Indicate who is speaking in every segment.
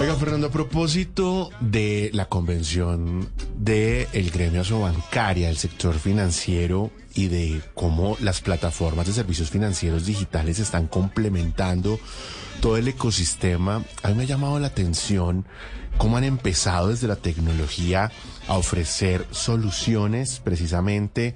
Speaker 1: Oiga, Fernando, a propósito de la convención del el gremio asobancaria, del sector financiero y de cómo las plataformas de servicios financieros digitales están complementando todo el ecosistema, a mí me ha llamado la atención cómo han empezado desde la tecnología a ofrecer soluciones precisamente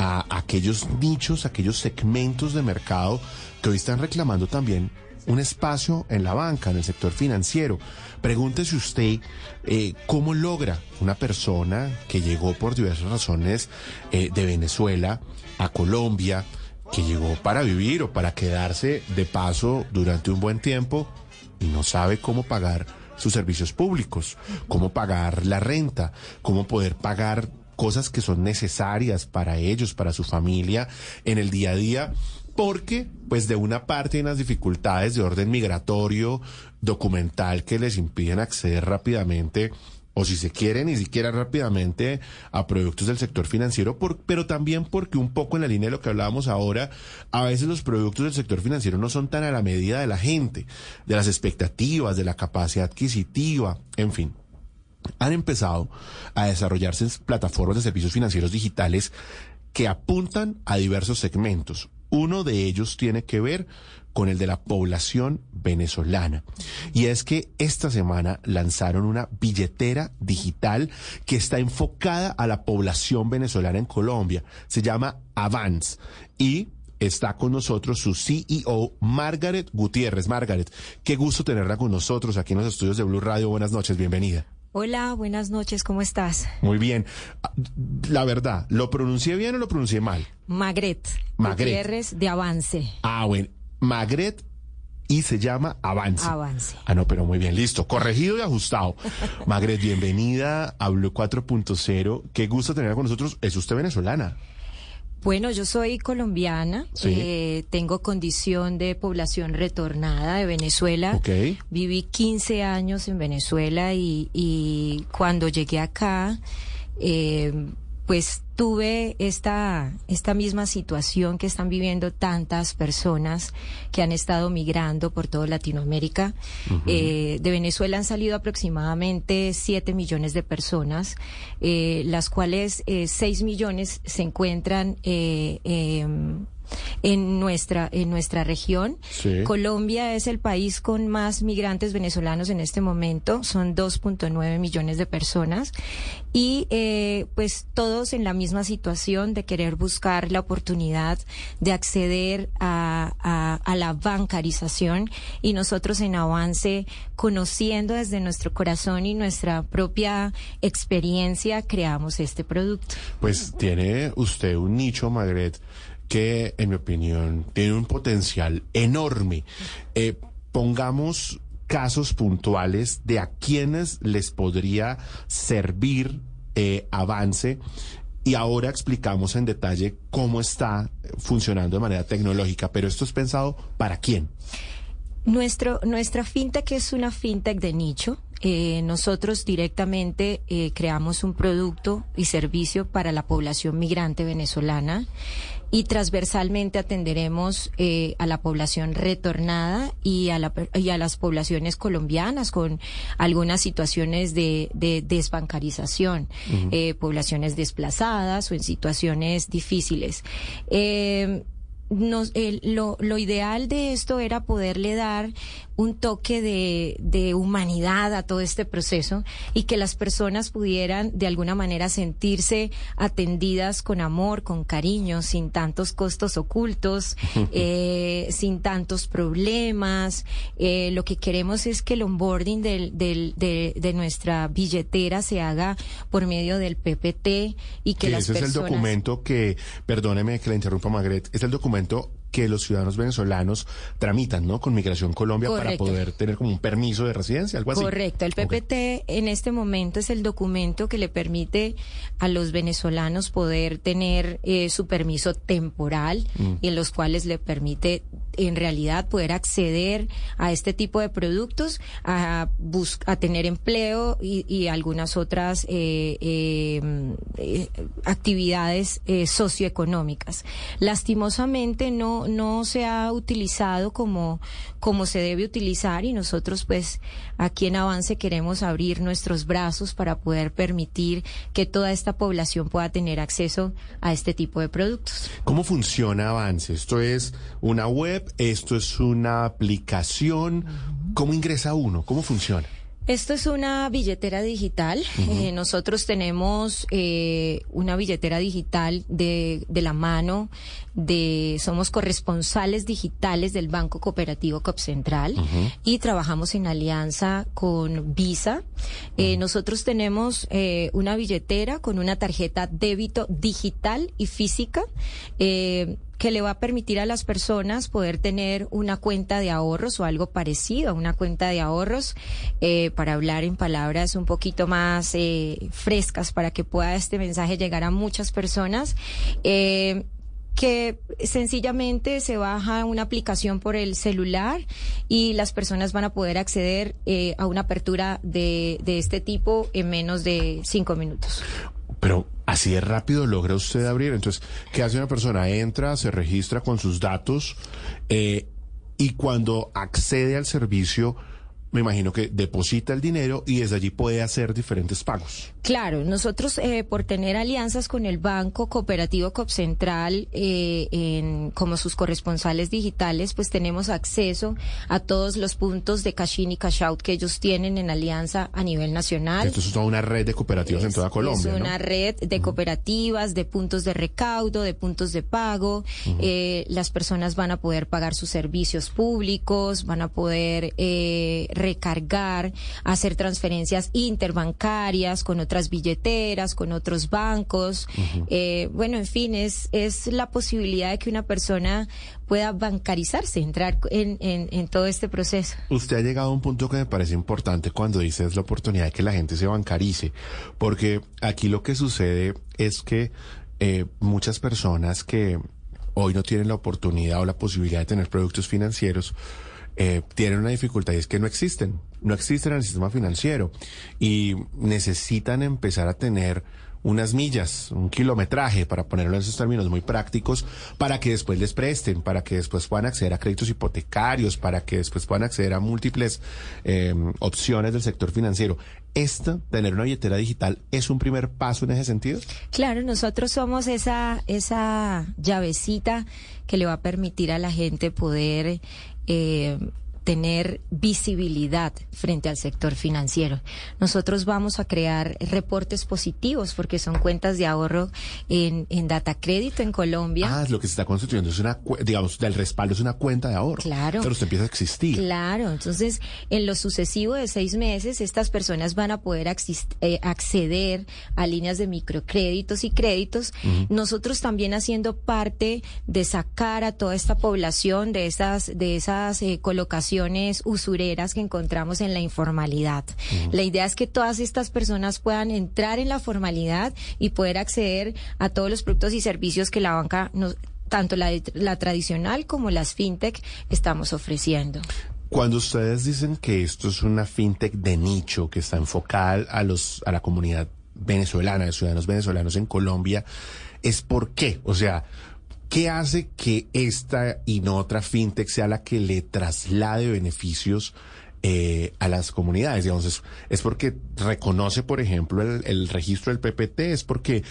Speaker 1: a aquellos nichos, aquellos segmentos de mercado que hoy están reclamando también un espacio en la banca, en el sector financiero. Pregúntese usted eh, cómo logra una persona que llegó por diversas razones eh, de Venezuela a Colombia, que llegó para vivir o para quedarse de paso durante un buen tiempo y no sabe cómo pagar sus servicios públicos, cómo pagar la renta, cómo poder pagar cosas que son necesarias para ellos, para su familia en el día a día porque pues de una parte hay unas dificultades de orden migratorio, documental que les impiden acceder rápidamente o si se quiere ni siquiera rápidamente a productos del sector financiero, pero también porque un poco en la línea de lo que hablábamos ahora, a veces los productos del sector financiero no son tan a la medida de la gente, de las expectativas, de la capacidad adquisitiva, en fin. Han empezado a desarrollarse plataformas de servicios financieros digitales que apuntan a diversos segmentos. Uno de ellos tiene que ver con el de la población venezolana. Y es que esta semana lanzaron una billetera digital que está enfocada a la población venezolana en Colombia. Se llama Avance. Y está con nosotros su CEO, Margaret Gutiérrez. Margaret, qué gusto tenerla con nosotros aquí en los estudios de Blue Radio. Buenas noches, bienvenida.
Speaker 2: Hola, buenas noches, ¿cómo estás?
Speaker 1: Muy bien. La verdad, ¿lo pronuncié bien o lo pronuncié mal?
Speaker 2: Magret. Magret. Gutiérrez de Avance.
Speaker 1: Ah, bueno. Magret y se llama Avance.
Speaker 2: Avance.
Speaker 1: Ah, no, pero muy bien, listo. Corregido y ajustado. Magret, bienvenida a Blue 4.0. Qué gusto tenerla con nosotros. Es usted venezolana.
Speaker 2: Bueno, yo soy colombiana, eh, tengo condición de población retornada de Venezuela. Viví 15 años en Venezuela y, y cuando llegué acá, eh, pues tuve esta, esta misma situación que están viviendo tantas personas que han estado migrando por toda Latinoamérica. Eh, de Venezuela han salido aproximadamente 7 millones de personas, eh, las cuales eh, 6 millones se encuentran eh, em, en nuestra, en nuestra región. Colombia es el país con más migrantes venezolanos en este momento, son 2.9 millones de personas y eh, pues todos en la misma situación de querer buscar la oportunidad de acceder a, a, la bancarización y nosotros en avance conociendo desde nuestro corazón y nuestra propia experiencia creamos este producto.
Speaker 1: Pues tiene usted un nicho, Magret, que, en mi opinión, tiene un potencial enorme. Eh, pongamos casos puntuales de a quienes les podría servir eh, avance y ahora explicamos en detalle cómo está funcionando de manera tecnológica, pero esto es pensado para quién.
Speaker 2: Nuestro, nuestra fintech es una fintech de nicho. Eh, nosotros directamente creamos un producto y servicio para la población migrante venezolana y transversalmente atenderemos eh, a la población retornada y a, la, y a las poblaciones colombianas con algunas situaciones de, de desbancarización, eh, poblaciones desplazadas o en situaciones difíciles. Eh, nos, lo, lo, ideal de esto era poderle dar un toque de, de, humanidad a todo este proceso y que las personas pudieran de alguna manera sentirse atendidas con amor, con cariño, sin tantos costos ocultos, eh, sin tantos problemas. Eh, lo que queremos es que el onboarding del, del, de, de, nuestra billetera se haga por medio del PPT y que, las
Speaker 1: ese
Speaker 2: personas...
Speaker 1: es el documento que, perdóneme que la interrumpa Magret, es el documento momento que los ciudadanos venezolanos tramitan, ¿no? Con Migración Colombia para poder tener como un permiso de residencia, algo así.
Speaker 2: Correcto. El PPT en este momento es el documento que le permite a los venezolanos poder tener eh, su permiso temporal mm. y en los cuales le permite en realidad poder acceder a este tipo de productos, a, a tener empleo y, algunas otras eh, eh, actividades socioeconómicas. Lastimosamente no no, no se ha utilizado como, como se debe utilizar y nosotros pues aquí en Avance queremos abrir nuestros brazos para poder permitir que toda esta población pueda tener acceso a este tipo de productos.
Speaker 1: ¿Cómo funciona Avance? Esto es una web, esto es una aplicación. ¿Cómo ingresa uno? ¿Cómo funciona?
Speaker 2: Esto es una billetera digital. Eh, nosotros tenemos eh, una billetera digital de, de, la mano de, somos corresponsales digitales del Banco Cooperativo Copcentral y trabajamos en alianza con Visa. Eh, nosotros tenemos una billetera con una tarjeta débito digital y física que le va a permitir a las personas poder tener una cuenta de ahorros o algo parecido a una cuenta de ahorros, eh, para hablar en palabras un poquito más eh, frescas para que pueda este mensaje llegar a muchas personas. Eh, que sencillamente se baja una aplicación por el celular y las personas van a poder acceder a una apertura de, de este tipo en menos de cinco minutos.
Speaker 1: Pero así de rápido logra usted abrir. Entonces, ¿qué hace una persona? Entra, se registra con sus datos eh, y cuando accede al servicio me imagino que deposita el dinero y desde allí puede hacer diferentes pagos.
Speaker 2: Claro, nosotros eh, por tener alianzas con el Banco Cooperativo Copcentral eh, en, como sus corresponsales digitales, pues tenemos acceso a todos los puntos de cash in y cash out que ellos tienen en alianza a nivel nacional.
Speaker 1: Esto es toda una red de cooperativas en toda Colombia.
Speaker 2: Es una red de cooperativas, de puntos de recaudo, de puntos de pago. eh, las personas van a poder pagar sus servicios públicos, van a poder eh, recargar, hacer transferencias interbancarias con otras billeteras, con otros bancos. eh, bueno, en fin, es, es la posibilidad de que una persona pueda bancarizarse, entrar en, en, en, todo este proceso.
Speaker 1: Usted ha llegado a un punto que me parece importante cuando dice es la oportunidad de que la gente se bancarice, porque aquí lo que sucede es que eh, muchas personas que hoy no tienen la oportunidad o la posibilidad de tener productos financieros, eh, tienen una dificultad y es que no existen, no existen en el sistema financiero y necesitan empezar a tener unas millas, un kilometraje, para ponerlo en esos términos muy prácticos, para que después les presten, para que después puedan acceder a créditos hipotecarios, para que después puedan acceder a múltiples eh, opciones del sector financiero. ¿Esta, tener una billetera digital, es un primer paso en ese sentido?
Speaker 2: Claro, nosotros somos esa, esa llavecita que le va a permitir a la gente poder eh, tener visibilidad frente al sector financiero. Nosotros vamos a crear reportes positivos porque son cuentas de ahorro en, en data crédito en Colombia.
Speaker 1: Ah, lo que se está constituyendo es una, digamos, del respaldo es una cuenta de ahorro.
Speaker 2: Claro.
Speaker 1: Pero usted empieza a existir.
Speaker 2: Claro. Entonces, en lo sucesivo de seis meses, estas personas van a poder eh, acceder a líneas de microcréditos y créditos. Uh -huh. Nosotros también haciendo parte de sacar a toda esta población de esas, de esas eh, colocaciones usureras que encontramos en la informalidad. La idea es que todas estas personas puedan entrar en la formalidad y poder acceder a todos los productos y servicios que la banca nos, tanto la, la tradicional como las fintech estamos ofreciendo.
Speaker 1: Cuando ustedes dicen que esto es una fintech de nicho que está enfocada a los a la comunidad venezolana, de ciudadanos venezolanos en Colombia, es por qué, o sea, ¿Qué hace que esta y no otra fintech sea la que le traslade beneficios eh, a las comunidades? Digamos, es, es, porque reconoce, por ejemplo, el, el registro del PPT, es porque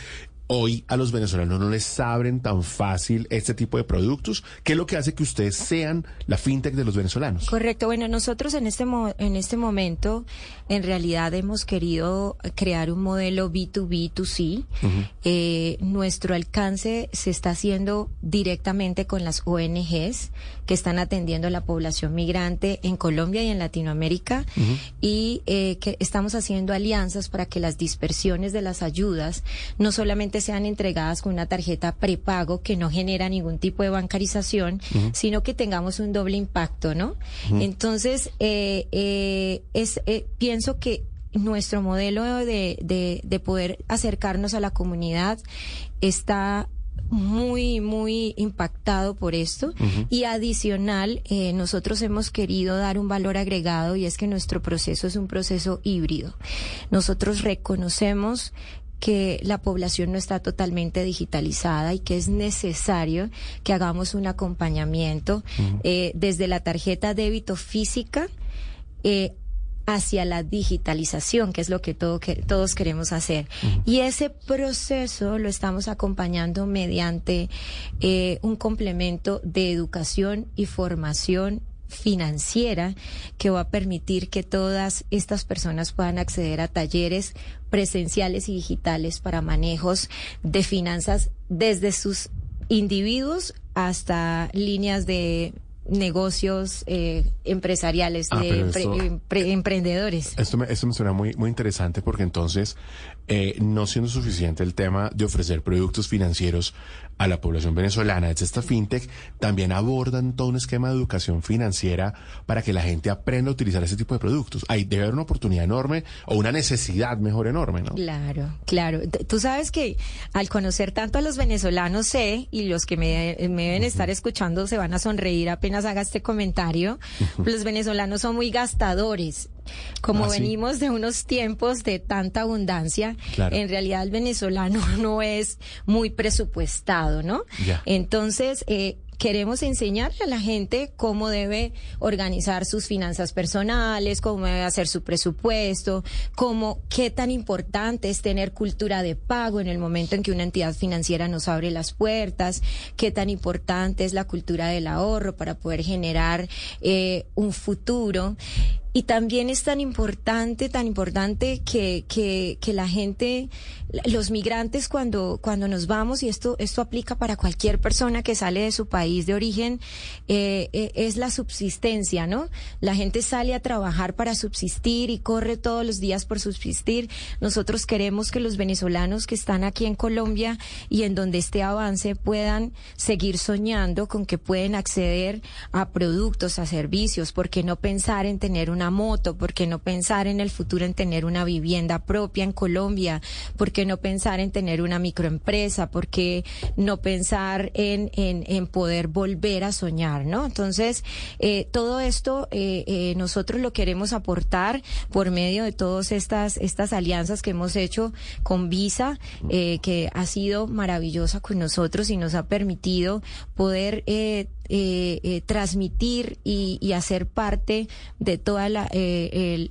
Speaker 1: hoy a los venezolanos no les abren tan fácil este tipo de productos? ¿Qué es lo que hace que ustedes sean la fintech de los venezolanos?
Speaker 2: Correcto. Bueno, nosotros en este, mo en este momento, en realidad hemos querido crear un modelo B2B2C. Uh -huh. eh, nuestro alcance se está haciendo directamente con las ONGs que están atendiendo a la población migrante en Colombia y en Latinoamérica. Uh -huh. Y eh, que estamos haciendo alianzas para que las dispersiones de las ayudas no solamente sean entregadas con una tarjeta prepago que no genera ningún tipo de bancarización, uh -huh. sino que tengamos un doble impacto, ¿no? Uh -huh. Entonces, eh, eh, es, eh, pienso que nuestro modelo de, de, de poder acercarnos a la comunidad está muy, muy impactado por esto. Uh -huh. Y adicional, eh, nosotros hemos querido dar un valor agregado y es que nuestro proceso es un proceso híbrido. Nosotros reconocemos que la población no está totalmente digitalizada y que es necesario que hagamos un acompañamiento eh, desde la tarjeta débito física eh, hacia la digitalización, que es lo que, todo, que todos queremos hacer. Y ese proceso lo estamos acompañando mediante eh, un complemento de educación y formación financiera que va a permitir que todas estas personas puedan acceder a talleres presenciales y digitales para manejos de finanzas desde sus individuos hasta líneas de negocios eh, empresariales, ah, de emprendedores.
Speaker 1: Esto me, esto me suena muy, muy interesante porque entonces, eh, no siendo suficiente el tema de ofrecer productos financieros a la población venezolana desde esta fintech, también abordan todo un esquema de educación financiera para que la gente aprenda a utilizar ese tipo de productos. Ahí debe haber una oportunidad enorme o una necesidad mejor enorme, ¿no?
Speaker 2: Claro, claro. Tú sabes que al conocer tanto a los venezolanos sé, y los que me, deben estar escuchando se van a sonreír apenas haga este comentario, los venezolanos son muy gastadores. Como ah, venimos de unos tiempos de tanta abundancia, en realidad el venezolano no es muy presupuestado, ¿no? Entonces, eh, queremos enseñarle a la gente cómo debe organizar sus finanzas personales, cómo debe hacer su presupuesto, cómo, qué tan importante es tener cultura de pago en el momento en que una entidad financiera nos abre las puertas, qué tan importante es la cultura del ahorro para poder generar eh, un futuro. Y también es tan importante, tan importante que, que, que, la gente, los migrantes cuando, cuando nos vamos, y esto, esto aplica para cualquier persona que sale de su país de origen, eh, eh, es la subsistencia, ¿no? La gente sale a trabajar para subsistir y corre todos los días por subsistir. Nosotros queremos que los venezolanos que están aquí en Colombia y en donde este avance puedan seguir soñando con que pueden acceder a productos, a servicios, porque no pensar en tener un una moto? ¿Por qué no pensar en el futuro en tener una vivienda propia en Colombia? ¿Por qué no pensar en tener una microempresa? ¿Por qué no pensar en, en, poder volver a soñar? ¿no? Entonces, eh, todo esto eh, eh, nosotros lo queremos aportar por medio de todas estas, estas alianzas que hemos hecho con Visa, que ha sido maravillosa con nosotros y nos ha permitido poder eh, eh, transmitir y, hacer parte de toda la, eh,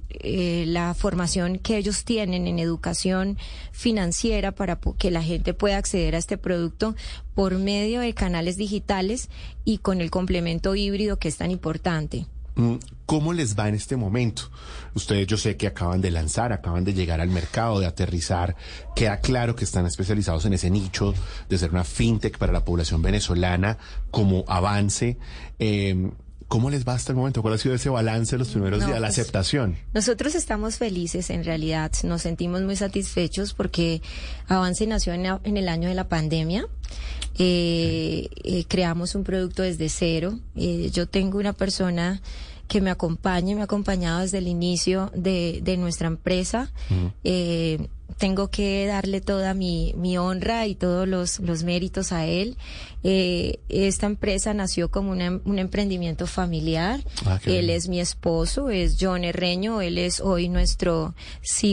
Speaker 2: la formación que ellos tienen en educación financiera para que la gente pueda acceder a este producto por medio de canales digitales y con el complemento híbrido que es tan importante.
Speaker 1: Mm, ¿Cómo les va en este momento? Ustedes yo sé que acaban de lanzar, acaban de llegar al mercado, de aterrizar. Queda claro que están especializados en ese nicho de ser una fintech para la población venezolana como avance. Eh, ¿Cómo les va hasta el momento? ¿Cuál ha sido ese balance de los primeros días, la pues, aceptación?
Speaker 2: Nosotros estamos felices, en realidad, nos sentimos muy satisfechos porque Avance nació en, el año de la pandemia. Eh, eh, creamos un producto desde cero. yo tengo una persona que me acompañe, me ha acompañado desde el inicio de, de nuestra empresa. eh, tengo que darle toda mi, mi honra y todos los, los méritos a él. Eh, esta empresa nació como un emprendimiento familiar. Ah, él es mi esposo, es John Herreño, él es hoy nuestro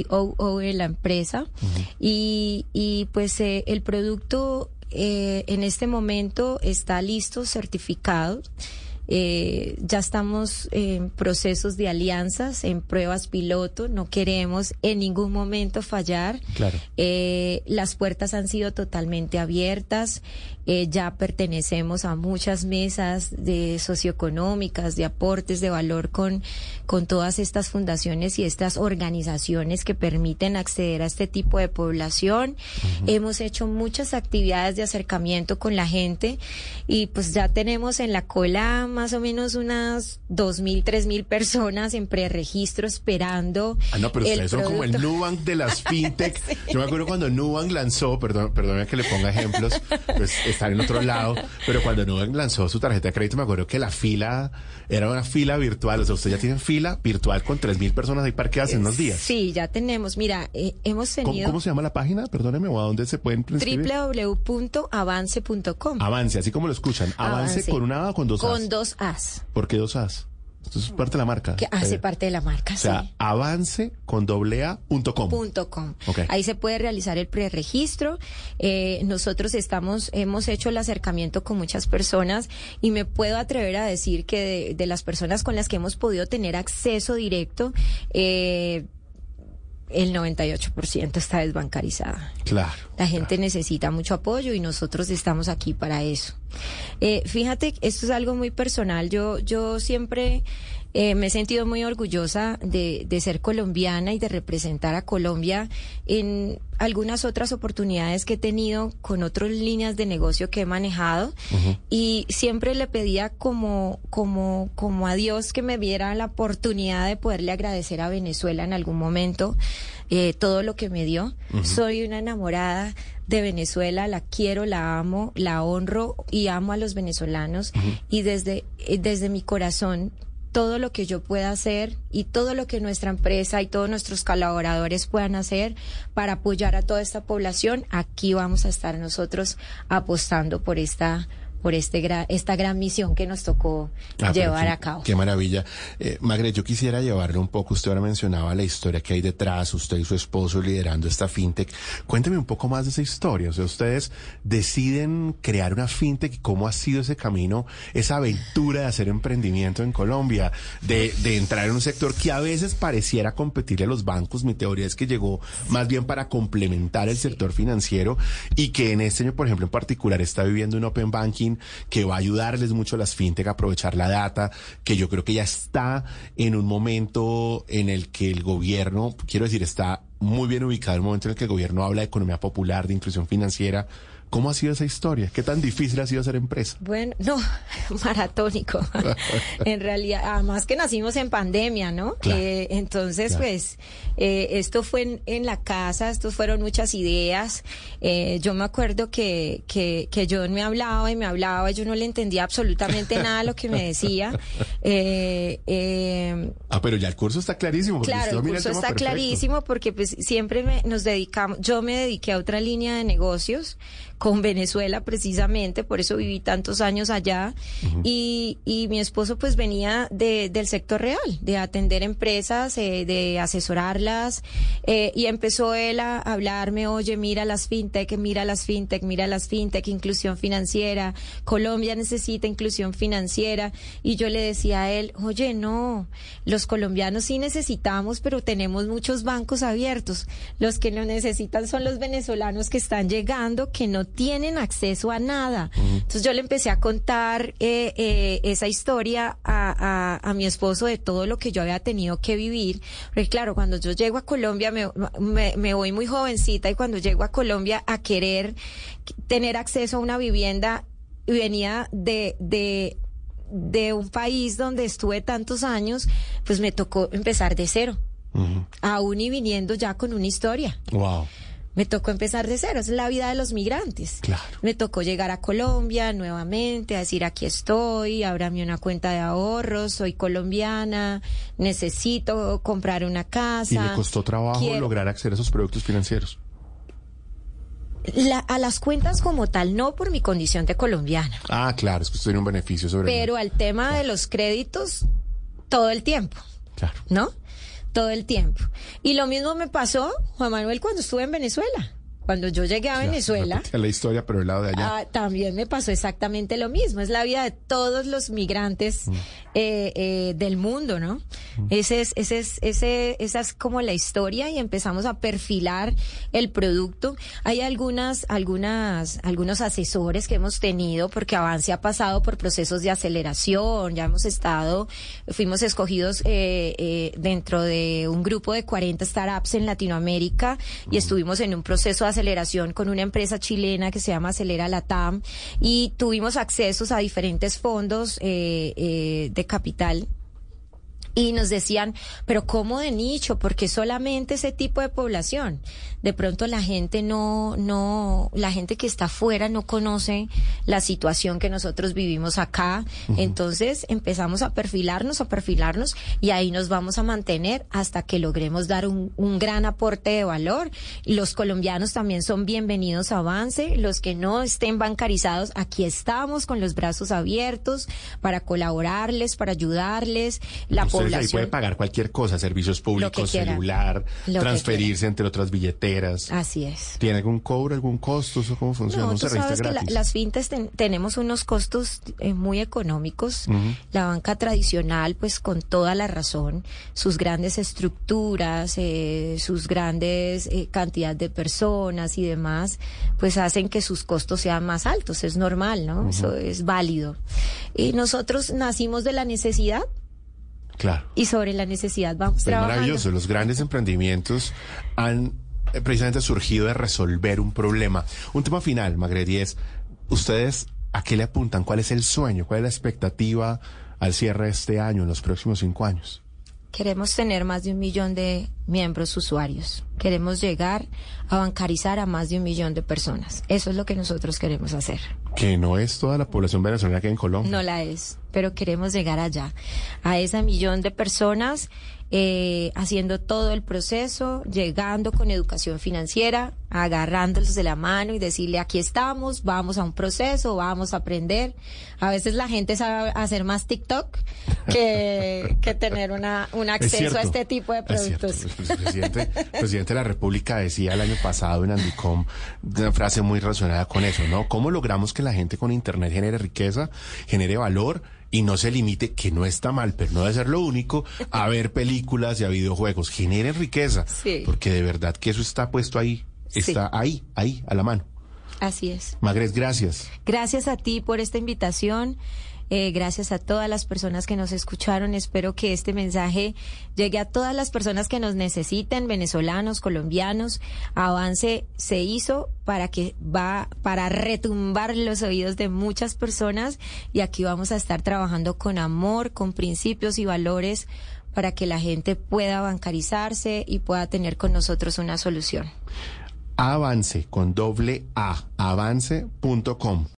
Speaker 2: COO de la empresa. y, y pues eh, el producto eh, en este momento está listo, certificado. Eh, ya estamos en procesos de alianzas, en pruebas piloto, no queremos en ningún momento fallar.
Speaker 1: Claro.
Speaker 2: Eh, las puertas han sido totalmente abiertas. Eh, ya pertenecemos a muchas mesas de socioeconómicas, de aportes de valor con, con todas estas fundaciones y estas organizaciones que permiten acceder a este tipo de población. Hemos hecho muchas actividades de acercamiento con la gente y pues ya tenemos en la cola más o menos unas dos mil, tres mil personas en preregistro esperando.
Speaker 1: Ah, no, pero ustedes son como el Nubank de las fintech. Yo me acuerdo cuando Nubank lanzó, perdón, perdóname que le ponga ejemplos, pues estar en otro lado, pero cuando Nubank lanzó su tarjeta de crédito, me acuerdo que la fila era una fila virtual. O sea, ustedes ya tienen fila virtual con tres mil personas ahí parqueadas en unos días.
Speaker 2: Sí, ya tenemos. Mira, eh, hemos tenido.
Speaker 1: ¿Cómo, se llama la página? Perdóneme, o a dónde se pueden
Speaker 2: www.avance.com.
Speaker 1: Avance, así como lo escuchan. Avance, con una A o con dos
Speaker 2: Con dos As.
Speaker 1: ¿Por qué dos As? Esto es parte de la marca.
Speaker 2: Que hace parte de la marca,
Speaker 1: o sea, avance con doble
Speaker 2: Ahí se puede realizar el preregistro. Eh, nosotros estamos, hemos hecho el acercamiento con muchas personas y me puedo atrever a decir que de, las personas con las que hemos podido tener acceso directo, eh, el 98% está desbancarizada.
Speaker 1: Claro.
Speaker 2: La gente necesita mucho apoyo y nosotros estamos aquí para eso. Eh, fíjate, esto es algo muy personal. Yo, yo siempre eh, me he sentido muy orgullosa de, ser colombiana y de representar a Colombia en algunas otras oportunidades que he tenido con otras líneas de negocio que he manejado. Y siempre le pedía como, como, como a Dios que me diera la oportunidad de poderle agradecer a Venezuela en algún momento eh, todo lo que me dio. Soy una enamorada de Venezuela, la quiero, la amo, la honro y amo a los venezolanos. Y desde, eh, desde mi corazón todo lo que yo pueda hacer y todo lo que nuestra empresa y todos nuestros colaboradores puedan hacer para apoyar a toda esta población, aquí vamos a estar nosotros apostando por esta por este esta gran misión que nos tocó ah, llevar a cabo.
Speaker 1: Qué maravilla. Eh, Magre, yo quisiera llevarle un poco, usted ahora mencionaba la historia que hay detrás, usted y su esposo liderando esta fintech. Cuénteme un poco más de esa historia. O sea, ustedes deciden crear una fintech y cómo ha sido ese camino, esa aventura de hacer emprendimiento en Colombia, de, de entrar en un sector que a veces pareciera competirle a los bancos. Mi teoría es que llegó más bien para complementar el sector financiero y que en este año, por ejemplo, en particular, está viviendo un open banking que va a ayudarles mucho a las fintech a aprovechar la data, que yo creo que ya está en un momento en el que el gobierno, quiero decir, está muy bien ubicado, en el momento en el que el gobierno habla de economía popular, de inclusión financiera, ¿Cómo ha sido esa historia? ¿Qué tan difícil ha sido hacer empresa?
Speaker 2: Bueno, no, maratónico. en realidad, además que nacimos en pandemia, ¿no? Eh, entonces, pues, eh, esto fue en, la casa, estos fueron muchas ideas. Eh, yo me acuerdo que, que, que John me hablaba y me hablaba, yo no le entendía absolutamente nada lo que me decía.
Speaker 1: ah, pero ya el curso está clarísimo.
Speaker 2: Claro, el curso está clarísimo porque pues siempre nos dedicamos, yo me dediqué a otra línea de negocios con Venezuela precisamente, por eso viví tantos años allá. y, y, mi esposo pues venía de, del sector real, de atender empresas, eh, de asesorarlas, eh, y empezó él a hablarme, oye, mira las fintech, mira las fintech, mira las fintech, inclusión financiera, Colombia necesita inclusión financiera, y yo le decía a él, oye, no, los colombianos sí necesitamos, pero tenemos muchos bancos abiertos, los que lo necesitan son los venezolanos que están llegando, que no tienen acceso a nada. Entonces yo le empecé a contar eh, eh, esa historia a, a, mi esposo de todo lo que yo había tenido que vivir. Porque claro, cuando yo llego a Colombia me, me, me voy muy jovencita y cuando llego a Colombia a querer tener acceso a una vivienda, venía de, de de un país donde estuve tantos años, pues me tocó empezar de cero. Aún y viniendo ya con una historia.
Speaker 1: Wow
Speaker 2: me tocó empezar de cero, es la vida de los migrantes. Me tocó llegar a Colombia nuevamente, a decir aquí estoy, ábrame una cuenta de ahorros, soy colombiana, necesito comprar una casa.
Speaker 1: ¿Y le costó trabajo lograr acceder a esos productos financieros?
Speaker 2: a las cuentas como tal, no por mi condición de colombiana.
Speaker 1: Ah, claro, es que usted tiene un beneficio sobre
Speaker 2: Pero al tema de los créditos, todo el tiempo. Claro. ¿No? Todo el tiempo. Y lo mismo me pasó, Juan Manuel, cuando estuve en Venezuela. Cuando yo llegué a Venezuela.
Speaker 1: la historia, pero el lado de allá.
Speaker 2: Ah, también me pasó exactamente lo mismo. Es la vida de todos los migrantes mm. eh, eh, del mundo, ¿no? Mm. Ese es, ese es, ese, esa es como la historia y empezamos a perfilar el producto. Hay algunas, algunas, algunos asesores que hemos tenido porque Avance ha pasado por procesos de aceleración. Ya hemos estado, fuimos escogidos eh, dentro de un grupo de 40 startups en Latinoamérica y mm. estuvimos en un proceso de aceleración con una empresa chilena que se llama Acelera Latam y tuvimos accesos a diferentes fondos eh, eh, de capital y nos decían, pero ¿cómo de nicho? Porque solamente ese tipo de población. De pronto la gente no, no, la gente que está afuera no conoce la situación que nosotros vivimos acá. Entonces empezamos a perfilarnos, a perfilarnos y ahí nos vamos a mantener hasta que logremos dar un, un gran aporte de valor. Los colombianos también son bienvenidos a Avance. Los que no estén bancarizados, aquí estamos con los brazos abiertos para colaborarles, para ayudarles. La
Speaker 1: ahí puede pagar cualquier cosa, servicios públicos, celular, transferirse entre otras billeteras.
Speaker 2: Así es.
Speaker 1: ¿Tiene algún cobro, algún costo? ¿Cómo funciona?
Speaker 2: No, tú sabes que las fintes tenemos unos costos eh, muy económicos. La banca tradicional, pues con toda la razón, sus grandes estructuras, eh, sus grandes eh, cantidad de personas y demás, pues hacen que sus costos sean más altos. Es normal, ¿no? Eso es válido. Y nosotros nacimos de la necesidad
Speaker 1: Claro.
Speaker 2: Y sobre la necesidad vamos
Speaker 1: Es maravilloso. Los grandes emprendimientos han eh, precisamente surgido de resolver un problema. Un tema final, Magredi, es, ¿ustedes a qué le apuntan? ¿Cuál es el sueño? ¿Cuál es la expectativa al cierre de este año, en los próximos cinco años?
Speaker 2: Queremos tener más de un millón de miembros usuarios. Queremos llegar a bancarizar a más de un millón de personas. Eso es lo que nosotros queremos hacer.
Speaker 1: Que no es toda la población venezolana que hay en Colombia.
Speaker 2: No la es, pero queremos llegar allá, a esa millón de personas eh, haciendo todo el proceso, llegando con educación financiera, agarrándolos de la mano y decirle aquí estamos, vamos a un proceso, vamos a aprender. A veces la gente sabe hacer más TikTok que, que tener una, un acceso a este tipo de productos.
Speaker 1: Presidente, presidente de la República decía el año pasado en Andicom una frase muy relacionada con eso, ¿no? ¿Cómo logramos que la gente con Internet genere riqueza, genere valor? y no se limite, que no está mal, pero no debe ser lo único, a ver películas y a videojuegos. Generen riqueza, porque de verdad que eso está puesto ahí, está ahí, ahí, a la mano.
Speaker 2: Así es.
Speaker 1: Magres, gracias.
Speaker 2: Gracias a ti por esta invitación. Eh, gracias a todas las personas que nos escucharon. Espero que este mensaje llegue a todas las personas que nos necesiten, venezolanos, colombianos. Avance se hizo para que va para retumbar los oídos de muchas personas y aquí vamos a estar trabajando con amor, con principios y valores para que la gente pueda bancarizarse y pueda tener con nosotros una solución.
Speaker 1: Avance con doble A, avance.com.